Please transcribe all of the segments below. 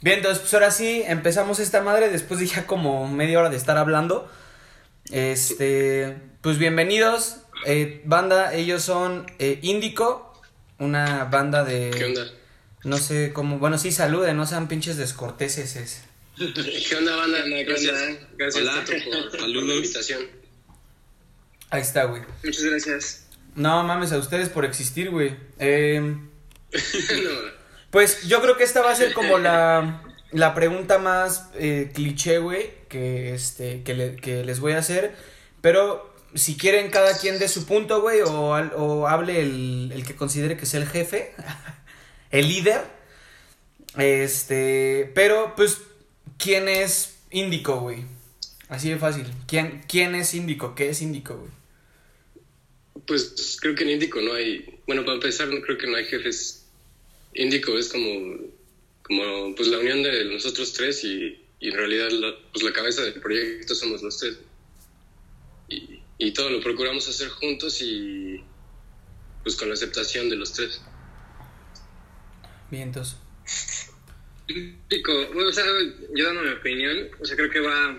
Bien, entonces pues ahora sí empezamos esta madre después de ya como media hora de estar hablando. Este, pues bienvenidos, eh, banda, ellos son eh, Índico, una banda de... ¿Qué onda? No sé cómo, bueno, sí saluden, no sean pinches descorteses. es. ¿Qué onda, banda? Gracias, gracias Hola. Por, por Saludos. la invitación. Ahí está, güey. Muchas gracias. No mames a ustedes por existir, güey. Eh, no, Pues yo creo que esta va a ser como la, la pregunta más eh, cliché, güey, que, este, que, le- que les voy a hacer. Pero si quieren cada quien de su punto, güey, o, o hable el, el que considere que es el jefe, el líder. Este, pero pues, ¿quién es Índico, güey? Así de fácil. ¿Quién, ¿Quién es Índico? ¿Qué es Índico, güey? Pues creo que en Índico no hay, bueno, para empezar, no creo que no hay jefes. Índico es como, como pues la unión de nosotros tres y, y en realidad la, pues la cabeza del proyecto somos los tres. Y, y todo lo procuramos hacer juntos y pues con la aceptación de los tres. Bien, entonces. Pico, bueno, o sea, yo dando mi opinión, o sea, creo que va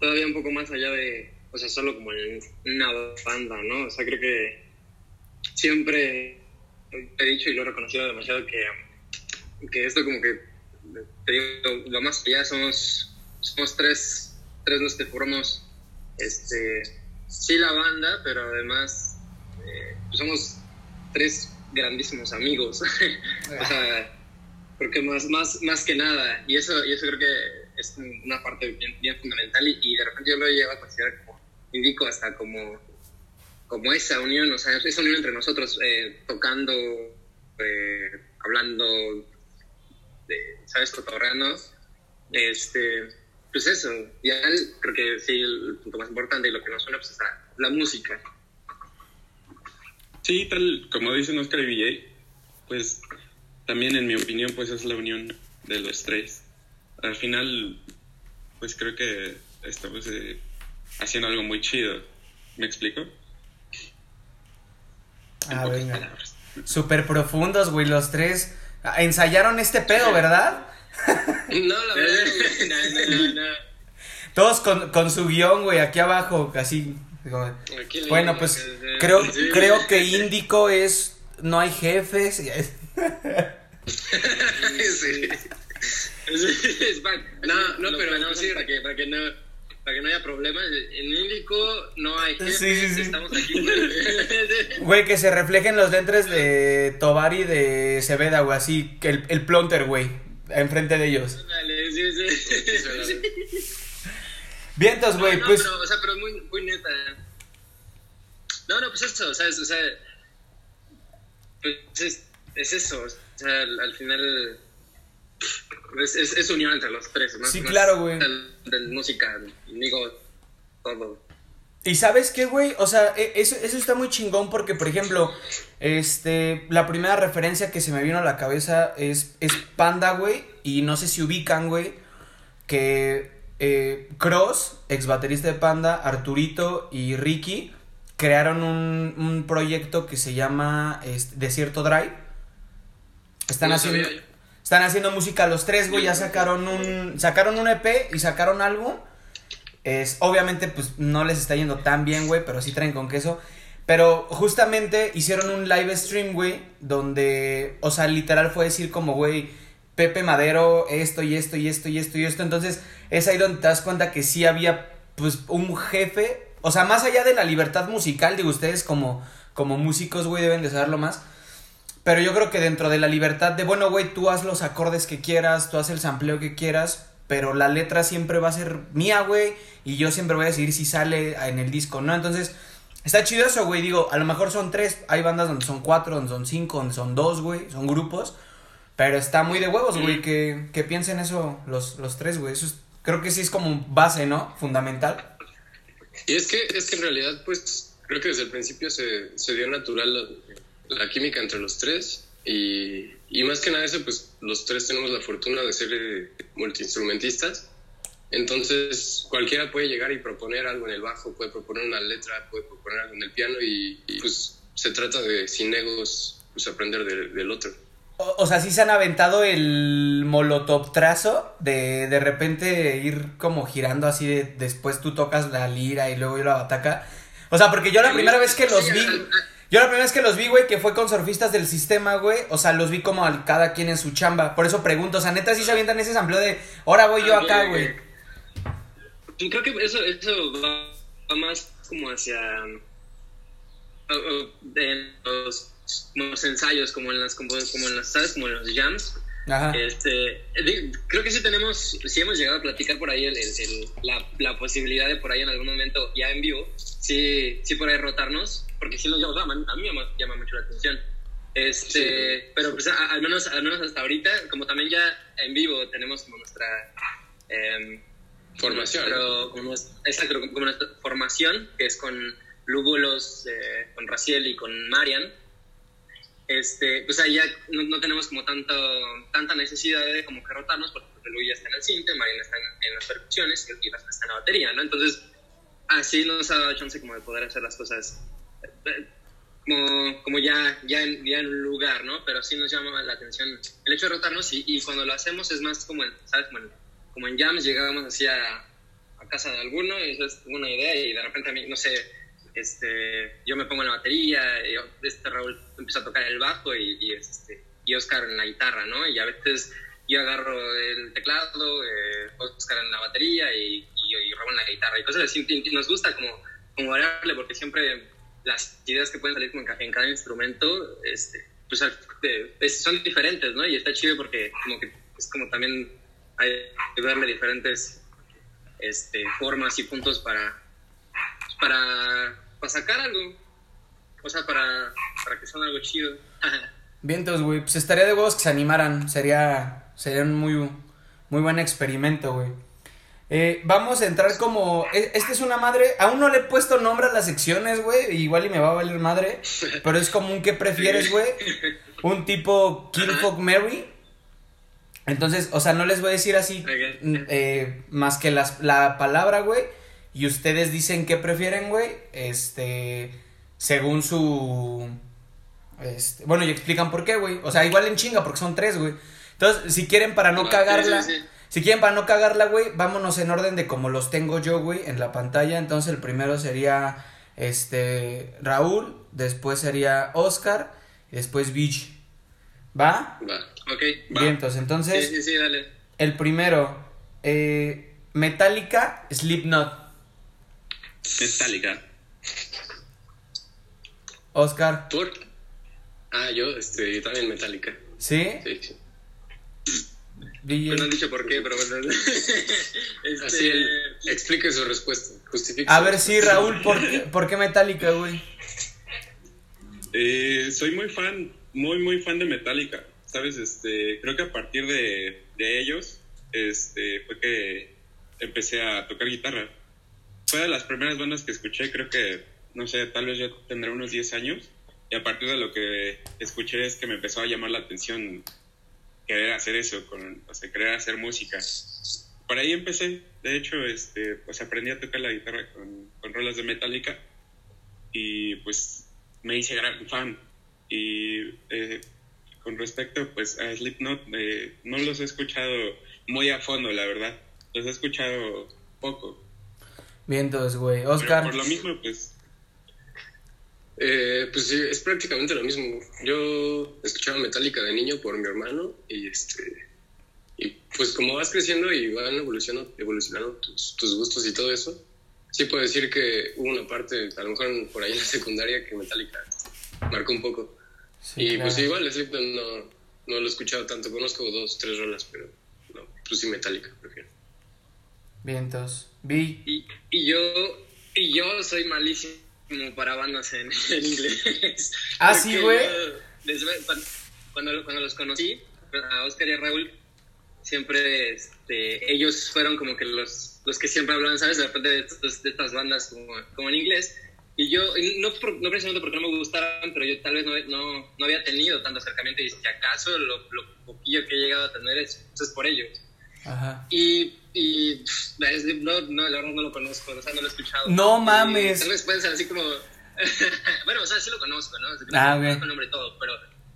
todavía un poco más allá de, o sea, solo como en una banda, ¿no? O sea, creo que siempre he dicho y lo he reconocido demasiado que, que esto como que, te digo, lo más allá somos, somos tres, tres los que formamos, este, sí la banda, pero además eh, pues somos tres grandísimos amigos. o sea, creo que más, más, más que nada, y eso, y eso creo que es una parte bien, bien fundamental y, y de repente yo lo llevo a considerar como, indico hasta como, como esa unión, o sea, esa unión entre nosotros, eh, tocando, eh, hablando, de, ¿sabes? Cotorreando, este, pues eso, ya creo que sí, el punto más importante y lo que nos suena pues es la, la música. Sí, tal como dicen Oscar y Villay, pues también en mi opinión pues es la unión de los tres. Al final pues creo que estamos eh, haciendo algo muy chido. ¿Me explico? En Ah, pocas venga. palabras. Súper profundos, güey, los tres. Ah, Ensayaron este pedo, ¿verdad? No, la verdad, no, no, no. Todos con, con su guion, güey, aquí abajo, así. Bueno, pues creo, creo que Índico es. No hay jefes. sí. No, no, pero planeamos sí. para que, para que no para que no haya problemas. En Índico no hay jefes, Sí, sí, sí. estamos aquí. Güey, que se reflejen los lentes de Tobar y de Ceveda, güey, así. que El, el plonter, güey, enfrente de ellos. Dale, sí, sí. Vientos, güey, no, pues. pero, o sea, pero muy, muy neta. No, no, pues eso, ¿sabes? O sea, pues es, es eso. O sea, al, al final es, es, es unión entre los tres. Más, Sí, más claro, güey. del- De música, digo, todo. Y sabes qué, güey, o sea, e- eso, eso está muy chingón porque, por ejemplo, este, la primera referencia que se me vino a la cabeza es, es Panda, güey, y no sé si ubican, güey, que eh, Cross, ex baterista de Panda, Arturito y Ricky crearon un, un proyecto que se llama este, Desierto Drive. Están No haciendo... sabía. Están haciendo música los tres, güey. Ya sacaron un. Sacaron un EP y sacaron álbum. Es, obviamente, pues no les está yendo tan bien, güey. Pero sí traen con queso. Pero justamente hicieron un live stream, güey. Donde. O sea, literal fue decir como, güey. Pepe Madero, esto y esto y esto y esto y esto. Entonces, es ahí donde te das cuenta que sí había, pues, un jefe. O sea, más allá de la libertad musical, digo, ustedes como, como músicos, güey, deben de saberlo más. Pero yo creo que dentro de la libertad de, bueno, güey, tú haz los acordes que quieras, tú haz el sampleo que quieras, pero la letra siempre va a ser mía, güey, y yo siempre voy a decidir si sale en el disco, ¿no? Entonces, está chido eso, güey, digo, a lo mejor son tres, hay bandas donde son cuatro, donde son cinco, donde son dos, güey, son grupos, pero está muy de huevos, güey, que, que piensen eso los, los tres, güey, eso es- creo que sí es como base, ¿no? Fundamental. Y es que, es que en realidad, pues, creo que desde el principio se, se dio natural la, química entre los tres. Y, y más que nada eso, pues, los tres tenemos la fortuna de ser eh, multiinstrumentistas. Entonces, cualquiera puede llegar y proponer algo en el bajo, puede proponer una letra, puede proponer algo en el piano y, y, pues, se trata de, sin egos, pues, aprender de- del otro. O, o sea, sí se han aventado el molotov trazo de de repente ir como girando así de después tú tocas la lira y luego yo la bataca. O sea, porque yo la primera vez que los Sí, vi, yo la primera vez que los vi, güey, que fue con surfistas del sistema, güey, o sea, los vi como al- cada quien en su chamba. Por eso pregunto, o sea, neta sí se avientan ese sampleo de, ahora voy yo Ah, acá, güey. Yo creo que eso, eso va, va más como hacia en los, ensayos, como en las como, como en las ¿sabes? como en los jams. Ajá. Este, creo que sí tenemos, sí hemos llegado a platicar por ahí el, el- el- la, la posibilidad de por ahí en algún momento ya en vivo, sí, sí por ahí rotarnos, porque sí nos llama, a mí me llama, mucho la atención. Este, pero pues a- al menos, al menos hasta ahorita, como también ya en vivo tenemos como nuestra em, Formación. pero como, exacto, como nuestra formación, que es con Lúbulos, eh, con Raciel y con Marian, este, pues ahí ya no, no tenemos como tanto, tanta necesidad de como que rotarnos, porque Lu ya está en el cinte, Marian está en, las percusiones y Raciel está en la batería, ¿no? Entonces, así nos ha dado chance como de poder hacer las cosas eh, como, como ya, ya, en, lugar, ¿no? Pero sí nos llama la atención el hecho de rotarnos y, y cuando lo hacemos es más como en, ¿sabes? Como en, como en jams llegábamos así a, a casa de alguno y eso es una idea y de repente a mí, no sé, este, yo me pongo en la batería este Raúl empieza a tocar el bajo y, este, y Oscar en la guitarra, ¿no? Y a veces yo agarro el teclado, eh, Oscar en la batería y, y, Raúl en la guitarra y cosas así. Nos gusta como, como variarle porque siempre las ideas que pueden salir en, ca- en cada instrumento este, pues, son diferentes, ¿no? Y está chido porque como que es como también hay que darle diferentes este, formas y puntos para, para, para sacar algo. O sea, para, para que sea algo chido. Vientos, güey. Pues estaría de huevos que se animaran. Sería, sería un muy, muy buen experimento, güey. Eh, vamos a entrar como. e- Esta es una madre. Aún no le he puesto nombre a las secciones, güey. Igual y me va a valer madre. Pero es como un que prefieres, güey. Un tipo Kill Fuck Mary. Entonces, o sea, no les voy a decir así eh, más que las, la palabra, güey. Y ustedes dicen qué prefieren, güey. Este. Según su. Este, bueno, y explican por qué, güey. O sea, igual en chinga, porque son tres, güey. Entonces, si quieren para no Ah, cagarla. sí, sí, sí. Si quieren para no cagarla, güey, vámonos en orden de como los tengo yo, güey, en la pantalla. Entonces, el primero sería. Este. Raúl. Después sería Oscar. Y después Beach. ¿Va? Va. ok. Va. Bien, entonces, Sí, entonces. sí, sí, dale. El primero. Eh, Metallica, Slipknot. Metallica. Oscar. ¿Por? Ah, yo, este, también Metallica. ¿Sí? Sí, sí. DJ. Pues no han dicho por qué, pero bueno. Este, Así él explique su respuesta. Justifique. A ver, sí. Raúl, ¿por qué, por qué Metallica, güey? Eh, soy muy fan, muy, muy fan de Metallica. ¿Sabes? Este, creo que a partir de, de ellos este, fue que empecé a tocar guitarra. Fue de las primeras bandas que escuché, creo que, no sé, tal vez ya tendré unos 10 años. Y a partir de lo que escuché es que me empezó a llamar la atención querer hacer eso, con, o sea, querer hacer música. Por ahí empecé. De hecho, este, pues aprendí a tocar la guitarra con, con rolas de Metallica y pues me hice gran fan. Y eh, con respecto pues a Slipknot, eh, no los he escuchado muy a fondo, la verdad. Los he escuchado poco. Vientos, güey. Pero Oscar. por lo mismo, pues Eh, pues sí, es prácticamente lo mismo. Yo escuchaba Metallica de niño por mi hermano y este y pues como vas creciendo y van evolucionando, evolucionando tus, tus gustos y todo eso, sí puedo decir que hubo una parte, a lo mejor por ahí en la secundaria, que Metallica marcó un poco. Sí, y claro. pues igual Slipknot no, no lo he escuchado tanto, conozco dos, tres rolas, pero no, pues sí Metallica prefiero. Vientos. Vi. Y, y yo y yo soy malísimo para bandas en, en inglés. Ah, sí, güey. cuando, cuando, cuando los conocí, a Oscar y a Raúl, siempre este, ellos fueron como que los, los que siempre hablaban, ¿sabes? De repente de, estos- de estas bandas como, como en inglés. Y yo, no, por- no precisamente porque no me gustaran, pero yo tal vez no, no, no había tenido tanto acercamiento y si acaso lo, lo poquillo que he llegado a tener es, es por ellos. Ajá. Y, y Slipknot, no, la verdad no lo conozco, o sea, no lo he escuchado. No Y mames. Tal vez pueden ser así como. bueno, o sea, sí lo conozco, ¿no? Ah, ok. Conozco el nombre y todo, pero.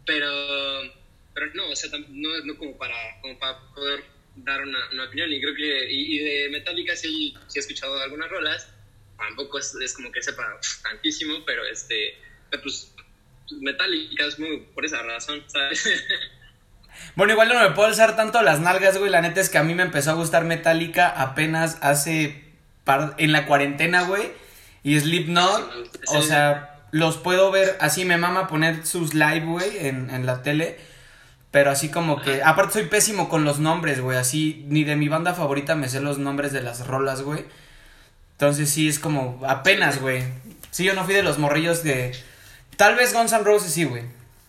Pero. pero no, o sea, no, no como para, como para poder dar una, una opinión. Y creo que, y, y de Metallica sí, sí he escuchado algunas rolas, tampoco es, es como que sepa tantísimo, pero este, pues Metallica es muy por esa razón, ¿sabes? Bueno, igual no me puedo alzar tanto las nalgas, güey. La neta es que a mí me empezó a gustar Metallica apenas hace. par- en la cuarentena, güey. Y Slipknot, o Sí. sea, los puedo ver así. Me mama poner sus live, güey, en, en la tele. Pero así como que. Aparte, soy pésimo con los nombres, güey. Así, ni de mi banda favorita me sé los nombres de las rolas, güey. Entonces, sí, es como. Apenas, güey. Sí, yo no fui de los morrillos de. Tal vez Guns N' Roses sí, güey.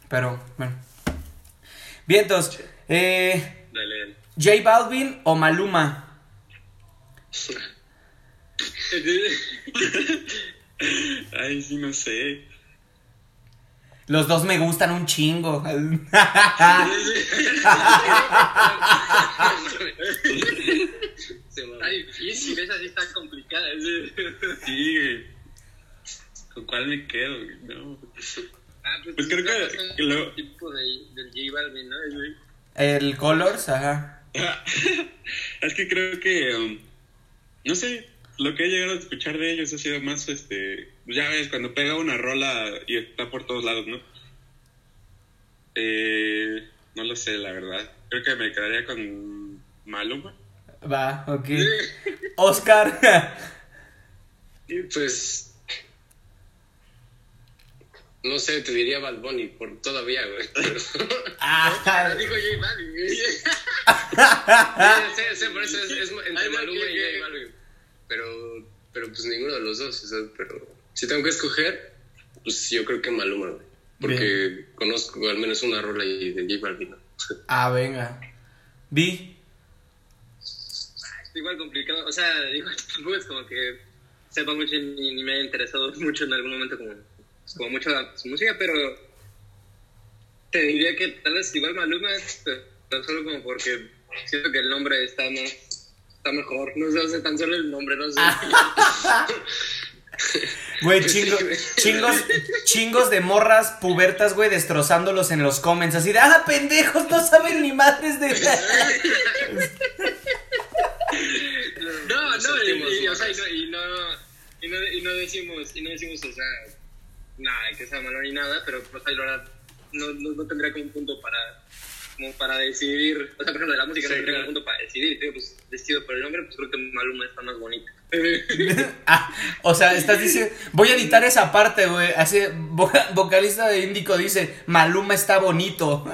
Pero, bueno. Bien, entonces, eh, Dale, dale. J Balvin o Maluma. Ay, sí, no sé. Los dos me gustan un chingo. Está difícil, esa sí está complicada. Sí, güey. ¿Con cuál me quedo? güey? No. Ah, Pues creo que- que lo- tipo de, del J Balvin, ¿no? El Colors, ajá. es que creo que, um, no sé, lo que he llegado a escuchar de ellos ha sido más, este, ya ves, cuando pega una rola y está por todos lados, ¿no? Eh, no lo sé, la verdad. Creo que me quedaría con Maluma. Va, ok. Oscar. Y pues. No sé, te diría Bad Bunny por todavía, güey. Pero, Ah, Dijo J Balvin. güey. sí, sí, por eso es, es entre no, Maluma y J Balvin. Pero, pero pues ninguno de los dos, o sea, pero si tengo que escoger, pues yo creo que Maluma, güey. Porque conozco al menos una rola ahí de J Balvin. ¿no? ah, venga. Vi. Igual complicado. O sea, digo, tampoco es como que sepa mucho ni, ni me haya interesado mucho en algún momento como, como mucho la- su música, pero te diría que tal vez igual Maluma, pero solo como porque siento que el nombre está más está mejor. No sé, o sea, tan solo el nombre, no sé. Güey, chingo- chingos, chingos de morras pubertas, güey, destrozándolos en los comments. Así de, ah, pendejos, no saben ni madres de. No, no, y, o sea, y no, y no, y no, y no decimos, y no decimos, o sea, nada, que sea malo ni nada, pero pues ahí no, no, no tendría como un punto para, como para decidir, o sea, por ejemplo, de la música Sí, no tendría claro. un punto para decidir, digo, pues, decido por el nombre, pues creo que Maluma está más bonito. Ah, o sea, estás diciendo. Voy a editar esa parte, güey. Así, voca- vocalista de Índico dice: Maluma está bonito.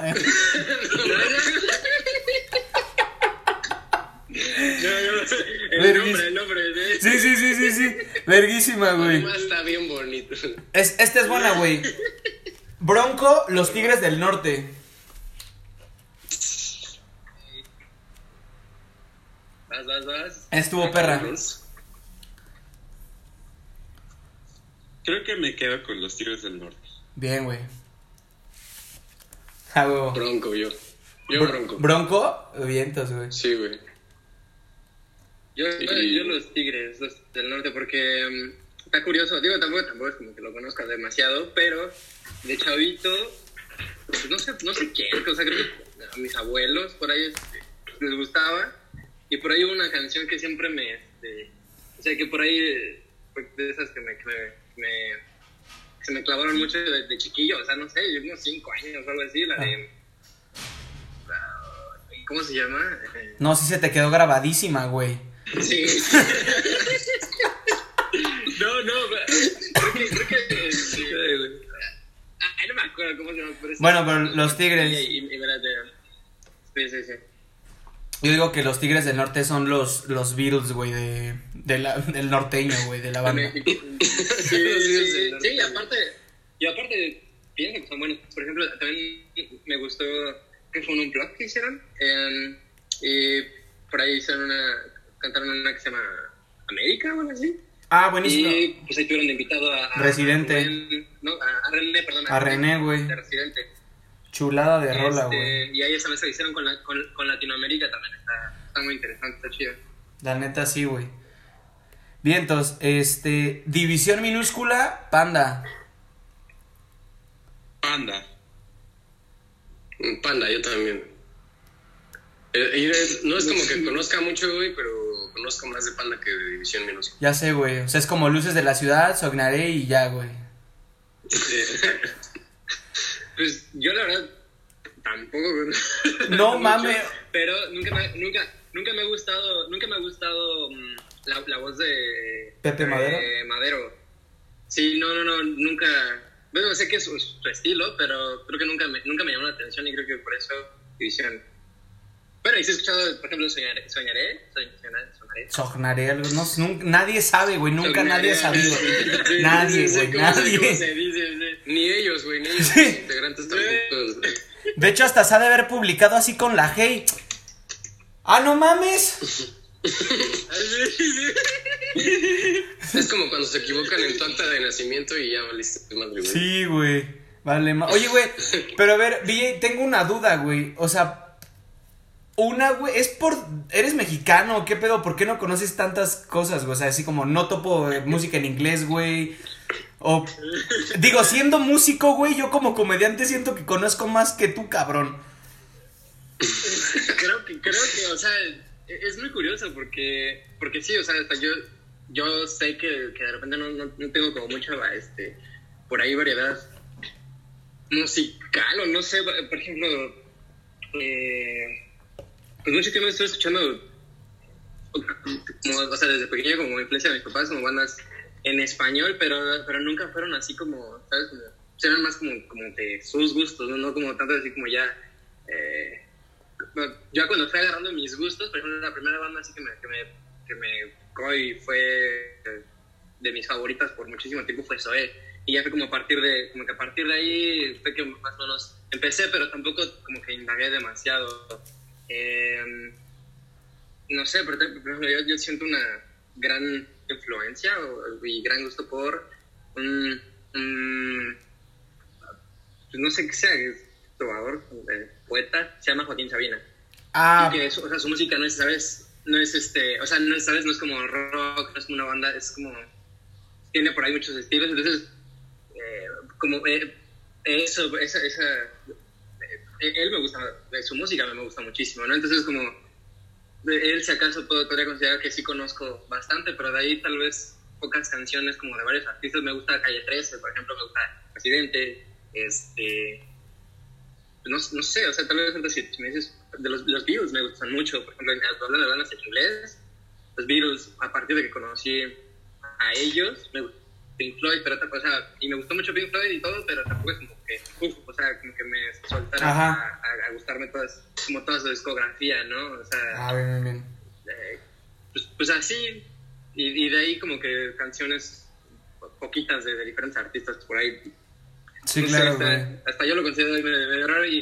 No, no, el Verguis. nombre, el nombre, de... Sí, sí, sí, sí, sí. Verguísima, güey. Está bien bonito. Es, esta es buena, güey. Bronco, los Tigres del Norte. Vas, vas, vas. Estuvo perra. Creo que me quedo con los Tigres del Norte. Bien, güey. Ah. Bronco, yo. Yo Br- bronco. Bronco, vientos, güey. Sí, güey. Yo, Y- yo los Tigres, los del norte, porque mm, está curioso. Digo, tampoco, tampoco es como que lo conozca demasiado, pero de chavito, pues no sé, no sé quién, o sea, creo que a mis abuelos por ahí este, les gustaba. Y por ahí hubo una canción que siempre me, este, o sea, que por ahí fue de esas que me, que me, que se me clavaron mucho de, de chiquillo, o sea, no sé, yo unos 5 años o algo así, la de... la- ¿Cómo se llama? No, sí se te quedó grabadísima, güey. Sí. no, no, creo que, creo que, sí, Ay, no me acuerdo cómo se llama. Pero. Bueno, pero los Tigres. Y, y, y espérate. Sí, sí, sí. Yo digo que los Tigres del Norte son los, los Beatles, güey, de, de la- del norteño, güey, de la banda. Sí, sí, sí, sí, y aparte, y aparte, pienso que son buenos. Por ejemplo, también me gustó que fue un unplug que hicieron. eh, y por ahí hicieron una, cantaron una que se llama América o algo así. Ah, buenísimo. Y pues ahí tuvieron invitado a, a Residente. Rubén- no, a, a René, perdón. A René, güey. De Residente. Chulada de rola, Este, güey. y ahí esa vez que hicieron con, la- con, con Latinoamérica también está, está muy interesante, está chido. La neta sí, güey. Bien, entonces, este. División minúscula, panda. Panda. Panda, yo también. Eh, no es como que conozca mucho, güey, pero conozco más de Panda que de División Minúscula. Ya sé, güey. O sea, es como luces de la ciudad, Sognaré y ya, güey. Pues yo la verdad tampoco. No mames. Pero nunca me, nunca, nunca me ha gustado, nunca me ha gustado mm, la, la voz de ¿Pepe de Madero? Madero. Sí, no, no, no, nunca. Bueno, sé que es su, su estilo, pero creo que nunca me, nunca me llamó la atención y creo que por eso división. Bueno, y si he escuchado, por ejemplo, Soñaré, Soñaré, Soñaré, Soñaré. No, nun- nadie sabe, güey. Nunca Soñaré. nadie ha sabido. Sí, Nadie, sí, güey, ¿cómo se- nadie. cómo se dice? Sí. Ni ellos, güey, ni ellos, Sí. los integrantes tampoco. De hecho, hasta se ha de haber publicado así con la Hey. Ah, no mames. Es como cuando se equivocan en tu acta de nacimiento y ya valiste madre, güey. Sí, güey. Vale, ma- Oye, güey, pero a ver, VJ, tengo una duda, güey. O sea, una, güey, es por. ¿Eres mexicano qué pedo? ¿Por qué no conoces tantas cosas, güey? O sea, así como no topo eh, música en inglés, güey. O. Digo, siendo músico, güey, yo como comediante siento que conozco más que tú, cabrón. creo que, creo que, o sea, es muy curioso porque, porque sí, o sea, yo, yo sé que, que de repente no, no, no tengo como mucha, este, por ahí variedad musical o no sé, por ejemplo, eh, pues mucho tiempo estoy escuchando, o sea, desde pequeño como influencia de mis papás, como bandas en español, pero, pero nunca fueron así como, ¿sabes? Como, pues eran más como, como de sus gustos, ¿no? No como tanto así como ya... Eh, ya cuando fui agarrando mis gustos, por ejemplo, la primera banda así que me, que me, que y fue eh, de mis favoritas por muchísimo tiempo fue Zoé. Y ya fue como a partir de, como que a partir de ahí fue que más o menos empecé, pero tampoco como que indagué demasiado. Eh, no sé, pero por ejemplo, yo, yo siento una gran influencia o- y gran gusto por un, un- pues no sé qué sea, es trovador, eh, poeta, se llama Joaquín Sabina. Ah, Y que eso, o sea, su música no es, ¿sabes? No es este, o sea, no es, ¿sabes? No es como rock, no es como una banda, es como, tiene por ahí muchos estilos, entonces, eh, como eh, eso, esa, esa, él me gusta, eh, su música me gusta muchísimo, ¿no? Entonces, como, él si acaso puedo, podría considerar que sí conozco bastante, pero de ahí tal vez pocas canciones como de varios artistas, me gusta Calle 13, por ejemplo, me gusta Presidente, este, no, no sé, o sea, tal vez si me dices, de los, los Beatles me gustan mucho, por ejemplo, hablando de bandas en inglés, los Beatles, a partir de que conocí a ellos, me gustó Pink Floyd, pero otra cosa, y me gustó mucho Pink Floyd y todo, pero tampoco es como que, uf, o sea, como que me soltara a, a- a gustarme todas, como toda su discografía, ¿no? O sea, ah, bien, bien, bien. eh, pues, pues así, y, y de ahí como que canciones po- poquitas de, de diferentes artistas por ahí Sí, no sé, claro, hasta, güey. hasta yo lo considero medio, medio raro y,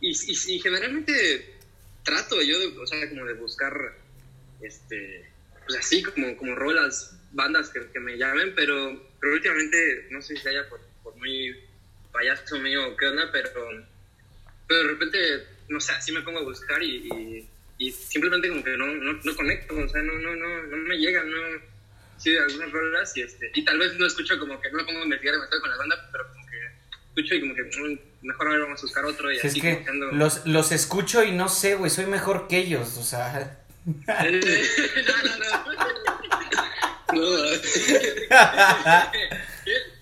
y, y- y generalmente trato yo de, o sea, como de buscar, este, pues así como, como rolas, bandas que, que me llamen, pero, pero últimamente, no sé si haya por, por muy payaso mío o qué onda, pero, pero de repente, no sé, así me pongo a buscar y, y, y simplemente como que no, no, no conecto, o sea, no, no, no, no me llegan, no sí, algunas rolas y este, y tal vez no escucho como que no me pongo a investigar demasiado con la banda, pero como que escucho y como que mm, mejor ahora vamos a buscar otro y Si es así que los, los escucho y no sé, güey, soy mejor que ellos, o sea. no, no, no. No,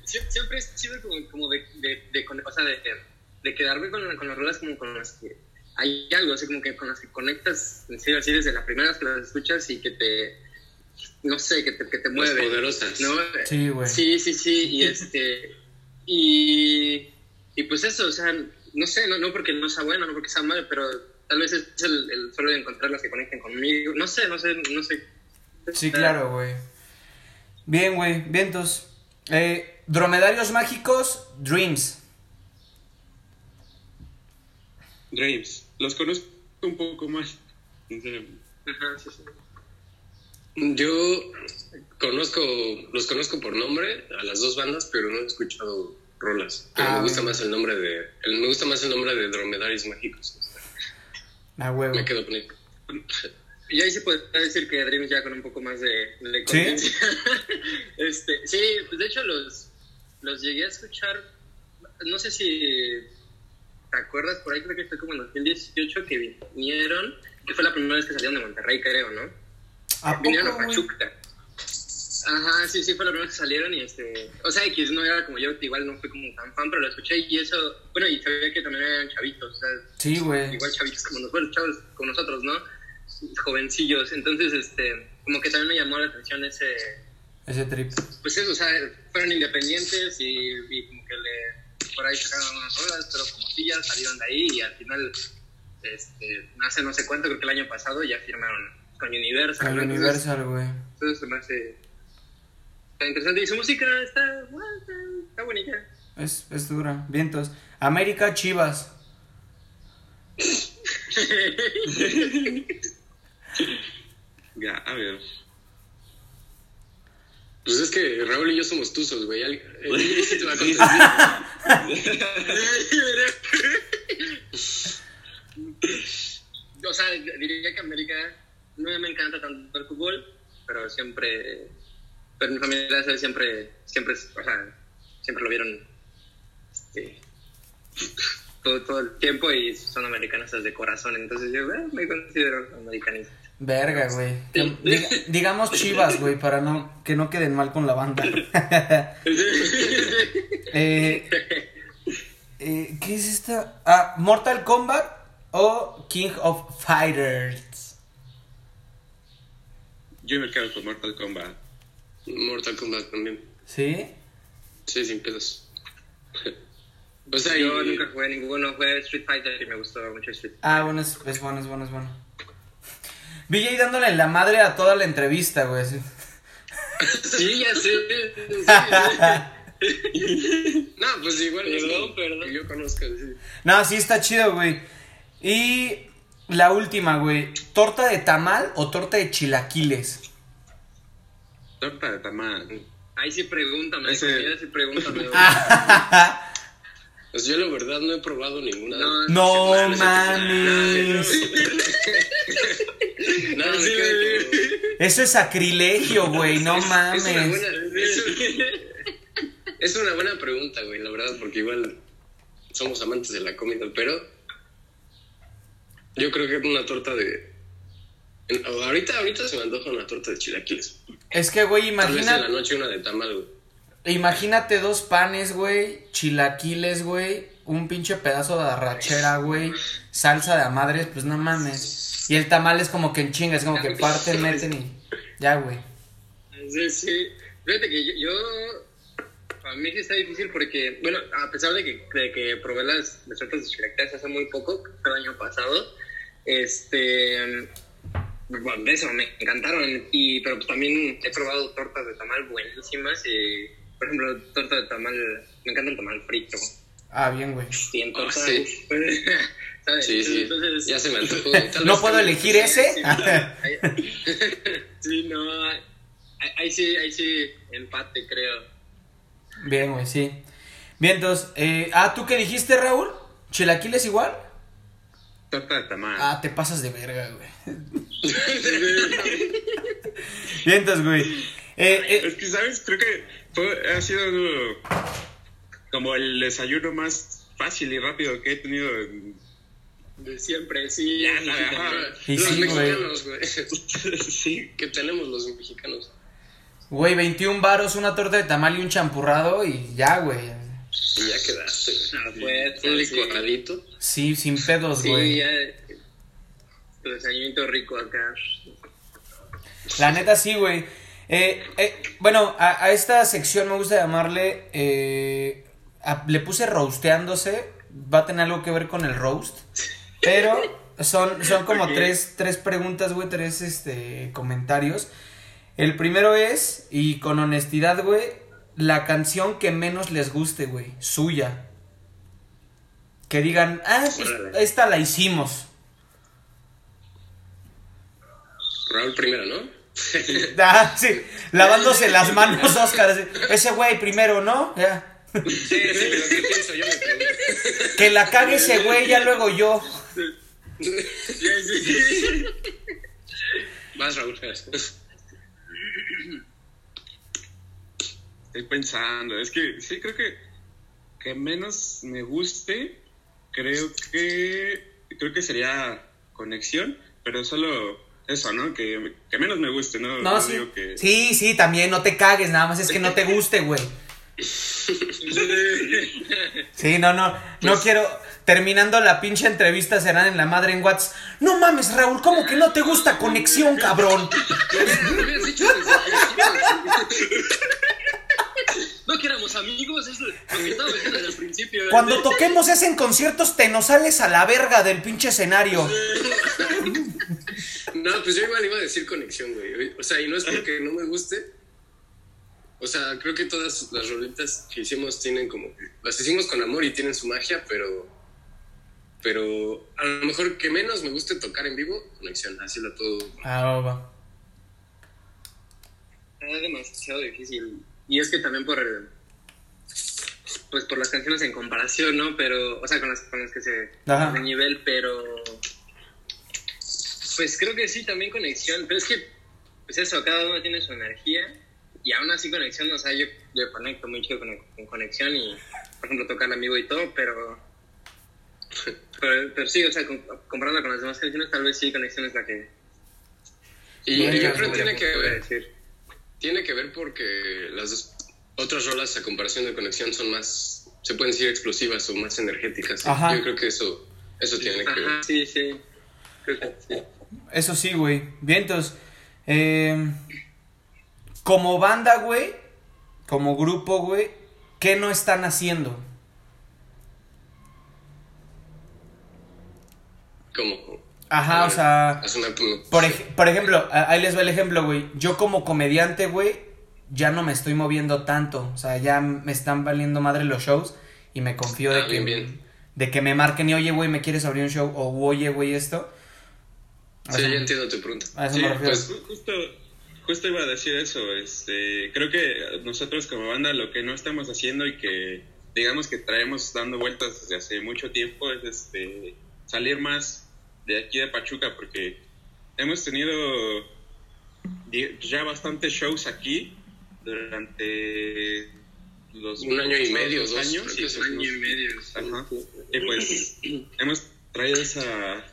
Sie- siempre he sido como, como de, de, de, con- o sea, de, de quedarme con, con las rolas como con las que hay algo, así como que con las que conectas, en serio, así desde la primera vez que las escuchas y que te, no sé, que te, que te Las mueve. poderosas. ¿no? Sí, güey. Sí, sí, sí, y este, y, y pues eso, o sea, no sé, no, no porque no sea bueno, no porque sea mal, pero tal vez es el, el solo de encontrar las que conecten conmigo, no sé, no sé, no sé. Sí, claro, güey. Bien, güey, vientos. Eh, dromedarios mágicos, Dreams. Dreams. Los conozco un poco más. Yo conozco, los conozco por nombre a las dos bandas, pero no he escuchado rolas. Pero Ah, me gusta bueno. más el nombre de, el- me gusta más el nombre de Dromedarios Mágicos. Ah, huevo. Me quedo con. Y ahí se podría decir que Dreams ya con un poco más de, de ¿Sí? este, sí, pues de hecho los, los llegué a escuchar, no sé si ¿te acuerdas? Por ahí creo que fue como en 2018 que vinieron, que fue la primera vez que salieron de Monterrey, creo, ¿no? ¿A vinieron poco, a? Pachuca. Ajá, sí, sí, fue la primera vez que salieron y este... O sea, X no era como yo, igual no fui como tan fan, pero lo escuché y eso... Bueno, y sabía que también eran chavitos, o sea, Sí, güey. igual chavitos como nosotros, chavos como nosotros, ¿no? Jovencillos. Entonces, este, como que también me llamó la atención ese, Ese trip. pues eso, o sea, fueron independientes y, y como que le, por ahí sacaron unas rolas, pero como si ya salieron de ahí y al final, este, hace no sé cuánto, creo que el año pasado ya firmaron con Universal. Con Universal, güey. Entonces se me hace está interesante y su música está, está, está bonita. Es, es dura. Vientos. América Chivas. Ya, a ver. Pues es que Raúl y yo somos tuzos, güey. Al- el sí te va a contestar. o sea, diría que América no me encanta tanto el fútbol, pero siempre, pero mi familia siempre, siempre, o sea, siempre lo vieron este, todo, todo el tiempo y son americanistas de corazón, entonces yo eh, me considero americanista. Verga, güey. Diga- digamos Chivas, güey, para no que no queden mal con la banda. eh, eh, ¿Qué es esta? Ah, Mortal Kombat o King of Fighters. Yo me quedo con Mortal Kombat. Mortal Kombat también. ¿Sí? Sí, sin pedos. O sea, yo nunca jugué ninguno, jugué Street Fighter y me gustó mucho Street Fighter. Ah, bueno, es, es bueno, es bueno, es bueno. VJ dándole la madre a toda la entrevista, güey. Sí, ya sé. No, pues igual es Perdón, que- perdón. que yo conozco, sí. No, sí está chido, güey. Y la última, güey. ¿Torta de tamal o torta de chilaquiles? Torta de tamal. Ahí sí pregúntame, Ese- comida sí pregúntame. Pues yo la verdad no he probado ninguna. No, No no, no, mames. No, Eso es sacrilegio, güey. No Es una mames. buena, es, es una buena pregunta, güey, la verdad, porque igual somos amantes de la comida, pero yo creo que una torta de... ahorita, ahorita se me antoja una torta de chilaquiles. Es que, güey, Tal vez en la imagina, noche una de tamal, güey. Imagínate dos panes, güey. Chilaquiles, güey. Un pinche pedazo de arrachera, güey. Salsa de a madres, pues no mames. Y el tamal es como que en chinga, es como que parten, meten y. Ya, güey. Sí, sí. Fíjate que yo, yo- a mí sí está difícil porque, bueno, a pesar de que, de que probé las, las de chilaquiles hace muy poco, el año pasado, este, bueno, me encantaron, y, pero pues también he probado tortas de tamal buenísimas y, por ejemplo, torta de tamal, me encanta el tamal frito. Ah, bien, güey. Y en Ah, torta, sí. ¿sabes? Sí, sí, Entonces, ya se me antojó. ¿No puedo elegir ese? Sí, no, ahí, ahí sí, ahí sí, empate, creo. Bien, güey, sí. Bien, entonces. Eh, ah, ¿tú qué dijiste, Raúl? ¿Chilaquiles igual? Torta de tamal. Ah, te pasas de verga, güey. Bien, entonces, güey. Eh, eh, Es que, ¿sabes? Creo que fue- ha sido como el desayuno más fácil y rápido que he tenido. en- De siempre, sí. Ya, sí, ajá. Y los sí, mexicanos, güey. sí. que tenemos los mexicanos. Güey, 21 varos, una torta de tamal y un champurrado y ya, güey. Y ya quedaste. Ah, pues, Un sí. licuadito. Sí, sin pedos, Sí, güey. ya. Tu desayunito rico acá. La neta sí, güey. Eh, eh, bueno, a, a esta sección me gusta llamarle. eh, a- le puse roasteándose. Va a tener algo que ver con el roast. Pero son, son como tres, tres preguntas, güey. Tres este, comentarios. El primero es, y con honestidad, güey, la canción que menos les guste, güey. Suya. Que digan, ah, pues esta la hicimos. Raúl primero, ¿no? Ah, sí, lavándose las manos, Oscar. así, Ese güey primero, ¿no? Ya. Sí, sí, lo que pienso yo me pregunto. Que la cague ese güey, ya luego yo. Vas, Raúl. Estoy pensando. Es que sí, creo que que menos me guste. creo que creo que sería conexión, pero solo eso, ¿no? Que, que menos me guste, ¿no? No, sí. Sí, sí, también no te cagues, nada más es que no te guste, güey. Sí, no, no, no Pues- quiero. Terminando la pinche entrevista serán en la madre en Whats. No mames, Raúl, ¿cómo que no te gusta conexión, cabrón? No que éramos amigos, es lo que estaba diciendo desde el principio. Cuando toquemos ese en conciertos, te nos sales a la verga del pinche escenario. No, pues yo igual iba a decir conexión, güey. O sea, y no es porque no me guste. O sea, creo que todas las rolitas que hicimos tienen como... Las hicimos con amor y tienen su magia, pero... Pero a lo mejor que menos me guste tocar en vivo, conexión. Así la puedo... Ah, va. Es demasiado difícil. Y es que también por pues por las canciones en comparación, ¿no? Pero, o sea, con las, con las que se Ajá. de nivel, pero pues creo que sí, también conexión. Pero es que, pues eso, cada uno tiene su energía y aún así conexión, o sea, yo, yo conecto mucho con, con conexión y, por ejemplo, tocar amigo y todo, pero, pero, pero sí, o sea, com- comparando con las demás canciones, tal vez sí, conexión es la que... Y yo creo que tiene que ver... decir. Tiene que ver porque las dos- otras rolas a comparación de conexión son más... Se pueden decir explosivas o más energéticas. Ajá. Yo creo que eso, eso tiene que ver. Ajá, sí, sí. Creo que sí. Eso sí, güey. Bien, entonces. eh, como banda, güey. Como grupo, güey. ¿Qué no están haciendo? Como... Ajá, o sea. Una- Por, ej- por ejemplo, ahí les va el ejemplo, güey. Yo como comediante, güey, ya no me estoy moviendo tanto. O sea, ya me están valiendo madre los shows y me confío de Ah, que, bien. de que me marquen y, oye, güey, ¿me quieres abrir un show? O, oye, güey, esto. Sí, ya entiendo tu pregunta. A eso Sí, me refiero. pues- Ju- Justo, justo iba a decir eso. Este, creo que nosotros como banda lo que no estamos haciendo y que digamos que traemos dando vueltas desde hace mucho tiempo es este, salir más de aquí de Pachuca porque hemos tenido ya bastantes shows aquí durante los Un año y medio, dos dos, años y sí. nos- Año y medio. Ajá. Y pues hemos traído esa,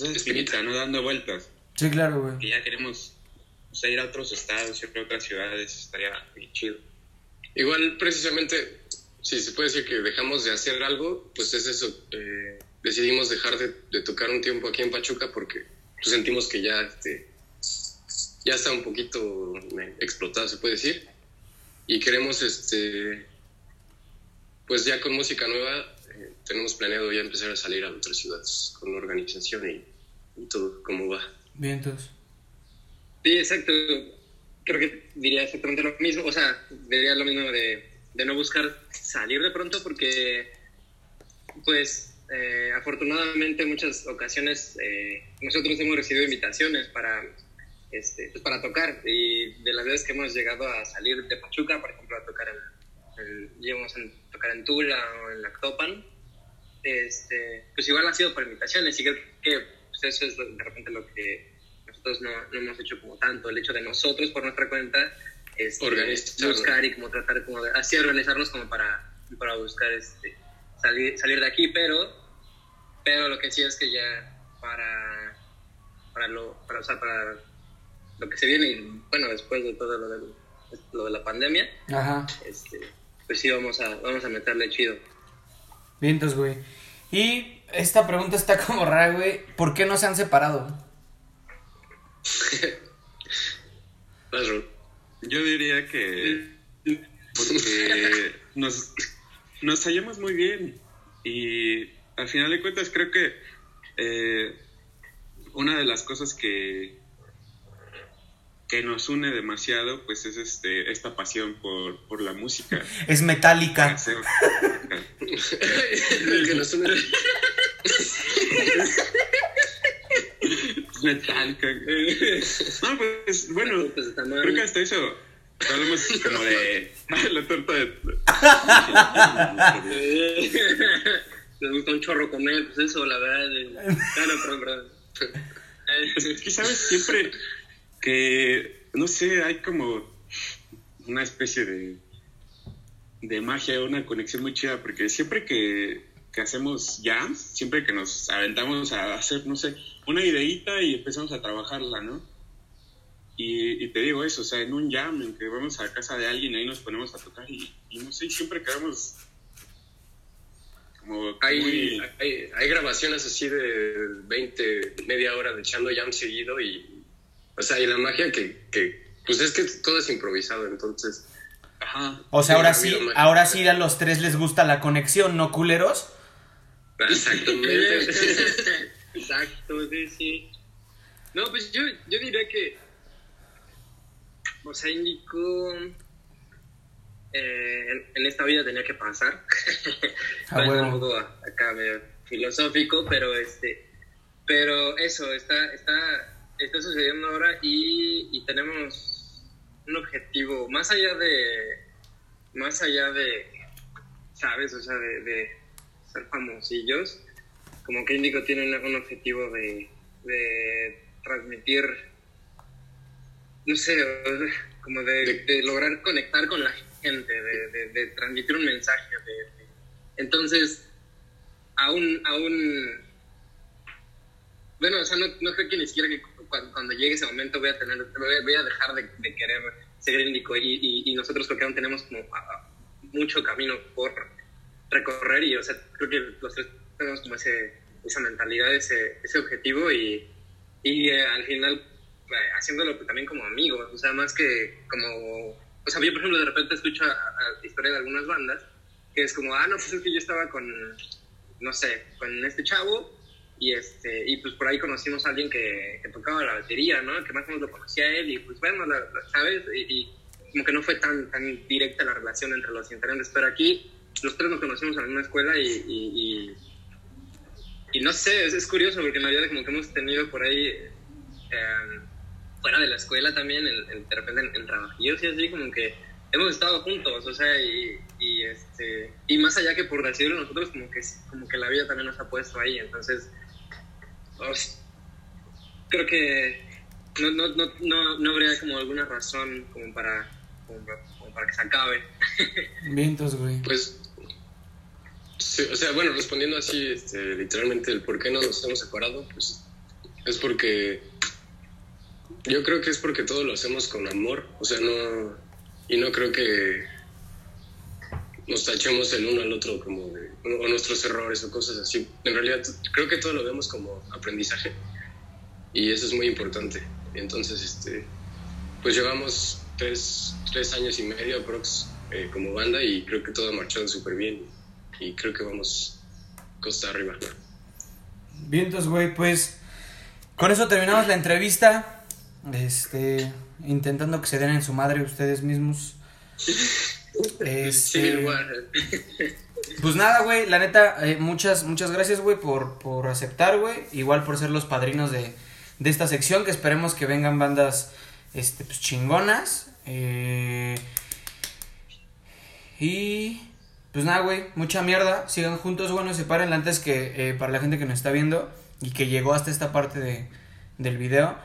esa espinita, ¿no? Dando vueltas. Sí, claro, güey. Que ya queremos o sea, ir a otros estados, ir a otras ciudades, estaría muy chido. Igual, precisamente, si se puede decir que dejamos de hacer algo, pues es eso. eh, decidimos dejar de, de tocar un tiempo aquí en Pachuca porque pues, sentimos que ya, este, ya está un poquito eh, explotado, se puede decir. Y queremos, este, pues ya con música nueva, tenemos planeado ya empezar a salir a otras ciudades con organización y, y todo como va. Bien, entonces. Sí, exacto. Creo que diría exactamente lo mismo. O sea, diría lo mismo de, de no buscar salir de pronto porque, pues, eh, afortunadamente en muchas ocasiones eh, nosotros hemos recibido invitaciones para, este, pues, para tocar. Y de las veces que hemos llegado a salir de Pachuca, por ejemplo, a tocar en, en- llegamos a tocar en Tula o en Lactopan, este, pues igual ha sido por invitaciones y creo que pues, eso es de repente lo que nosotros no, no hemos hecho como tanto, el hecho de nosotros por nuestra cuenta este, buscar y como tratar como de, así organizarnos como para, para buscar este, salir, salir de aquí, pero, pero lo que sí es que ya para, para, lo, para, o sea, para lo que se viene y bueno, después de todo lo, del- lo de la pandemia, Ajá. este, pues sí vamos a, vamos a meterle chido. Bien, entonces, güey. Y esta pregunta está como rara, güey. ¿Por qué no se han separado? Yo diría que porque nos, nos hallamos muy bien y al final de cuentas creo que eh, una de las cosas que que nos une demasiado pues es este esta pasión por, por la música Es metálica. Que nos une- Metallica. No, pues bueno, Pues mal. creo que hasta eso hablamos como de la torta de... Gusta un chorro comer, pues eso, la verdad. de- no, perdón. Pues es que, ¿sabes? Siempre que, no sé, hay como una especie de, de magia, una conexión muy chida, porque siempre que que hacemos jams, siempre que nos aventamos a hacer, no sé, una ideita y empezamos a trabajarla, ¿no? Y, y, te digo eso, o sea, en un jam en que vamos a casa de alguien y ahí nos ponemos a tocar y, y no sé, siempre quedamos como Hay, muy... hay, hay grabaciones así de 20, media hora de echando jam seguido y, o sea, y la magia que, que pues es que todo es improvisado, entonces, Ajá. O sea, ahora Sí, ahora sí a los tres les gusta la conexión, ¿no, culeros? exactamente. Exacto, sí, sí. No, pues yo, yo diría que. O sea, Índico. eh, en, en esta vida tenía que pasar. A Parece huevo. un poco acá medio filosófico, pero este. Pero eso, está, está, está sucediendo ahora y, y tenemos un objetivo más allá de. Más allá de. ¿Sabes? O sea, de, de ser famosillos como que Indigo tiene un, objetivo de, de transmitir, no sé, como de, de lograr conectar con la gente, de, de- transmitir un mensaje. de- de- entonces, aún, aún, bueno, o sea, no, no creo que ni siquiera que cuando, cuando llegue ese momento voy a tener, voy a, dejar de, querer ser Indigo y, y, nosotros creo que aún tenemos como a- a- mucho camino por recorrer y, o sea, creo que los tres tenemos como ese, esa mentalidad, ese, ese objetivo y, eh, al final eh, haciéndolo también como amigos, o sea, más que como, o sea, yo por ejemplo de repente escucho a historia de algunas bandas que es como, ah, no, pues es que yo estaba con, no sé, con este chavo y este y pues por ahí conocimos a alguien que, tocaba la batería, ¿no? Que más o menos lo conocía él y pues bueno, la- la- ¿sabes? Y, como que no fue tan, tan directa la relación entre los integrantes, pero aquí los tres nos conocimos en la misma escuela y, y, y, no sé, es, curioso porque en realidad como que hemos tenido por ahí, eh, fuera de la escuela también, en- de repente en, en trabajillos y así, como que hemos estado juntos, o sea, y, y, este, y más allá que por decirlo nosotros, como que, como que la vida también nos ha puesto ahí, entonces, os- creo que no, no, no, no, no habría como alguna razón como para, como para, como para que se acabe. Vientos, güey. Pues, sí, o sea, bueno, respondiendo así, este, literalmente, el por qué no nos hemos separado, pues es porque yo creo que es porque todo lo hacemos con amor, o sea, no, y no creo que nos tachemos el uno al otro como de, o nuestros errores o cosas así. En realidad, creo que todo lo vemos como aprendizaje y eso es muy importante. Entonces, este, pues llevamos tres, tres años y medio aprox eh, como banda y creo que todo ha marchado súper bien y creo que vamos costa arriba. Vientos, güey, pues con eso terminamos la entrevista. Este, intentando que se den en su madre ustedes mismos. Este. Pues nada, güey, la neta, eh, muchas, muchas gracias, güey, por, por aceptar, güey. Igual por ser los padrinos de, de esta sección, que esperemos que vengan bandas, este, pues chingonas. Eh, y, pues nada, güey, mucha mierda. Sigan juntos, güey, no se paren antes que, eh, para la gente que nos está viendo y que llegó hasta esta parte de, del video.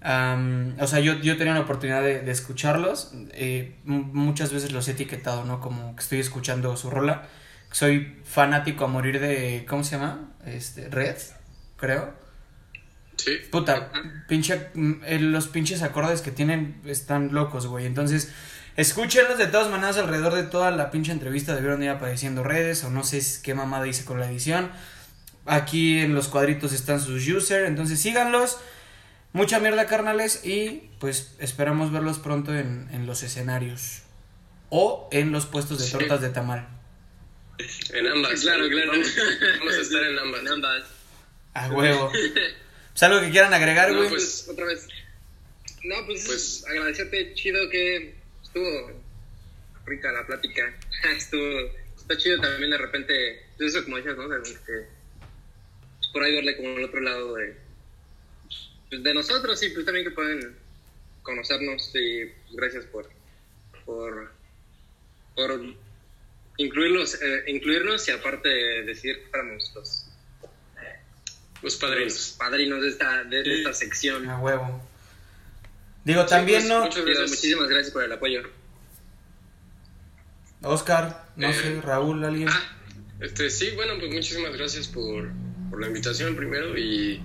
O sea, yo, yo tenía la oportunidad de, de escucharlos. eh, muchas veces los he etiquetado, ¿no? Como que estoy escuchando su rola. Soy fanático a morir de. ¿Cómo se llama? Este, Red, creo. Sí. Puta, pinche, eh, los pinches acordes que tienen están locos, güey. Entonces, escúchenlos de todas maneras alrededor de toda la pinche entrevista. Debieron ir apareciendo redes o no sé qué mamada hice con la edición. Aquí en los cuadritos están sus users, entonces síganlos. Mucha mierda, carnales. Y pues esperamos verlos pronto en, en los escenarios. O en los puestos de Sí. tortas de tamal. En ambas. Claro, claro. Vamos, a estar en ambas. En ambas. A huevo. pues algo que quieran agregar, No, güey. pues- Otra vez. No, pues, Pues- agradecerte, chido que estuvo rica la plática. estuvo, está chido también de repente, pues eso como decías, ¿no? Pues, por ahí verle como el otro lado de, pues, de nosotros y pues también que pueden conocernos y pues, gracias por, por, por incluirlos, eh, incluirnos y aparte decir que éramos los, Los los padrinos. padrinos de esta, de, esta sección. A huevo. Digo, también, pues, ¿no? muchas Digo, gracias. muchísimas gracias por el apoyo. Oscar, no Eh, sé, Raúl, alguien. Ah, Este, sí, bueno, pues muchísimas gracias por, por la invitación primero y,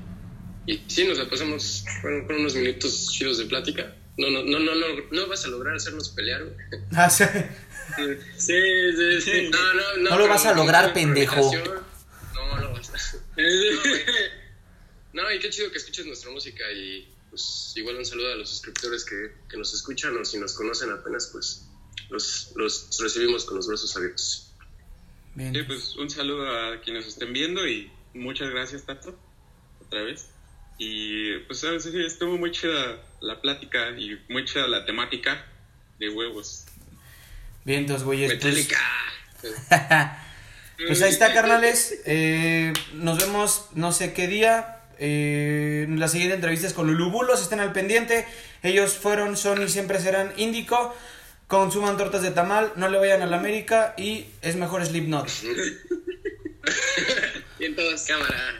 y sí, nos la pasamos, fueron, fueron unos minutos chidos de plática. No, no, no, no, no, no vas a lograr hacernos pelear, güey. Ah, sí. Sí, sí, sí. No, no, no. No lo vas a lograr, pendejo. No, no vas a. No, y qué chido que escuches nuestra música y pues igual un saludo a los suscriptores que, que nos escuchan o si nos conocen apenas, pues los, los recibimos con los brazos abiertos. Bien. Sí, pues un saludo a quienes estén viendo y muchas gracias, Tato, otra vez. Y pues sabes, sí, estuvo muy chida la plática y muy chida la temática de huevos. Bien, entonces, güeyes. pues- Metallica. Pues ahí está, carnales. Eh, nos vemos no sé qué día. Eh, la siguiente entrevista es con Lulubulos. Estén al pendiente. Ellos fueron, son y siempre serán Índico. Consuman tortas de tamal. No le vayan a la América. Y es mejor Slipknot. Y en todas. Cámara.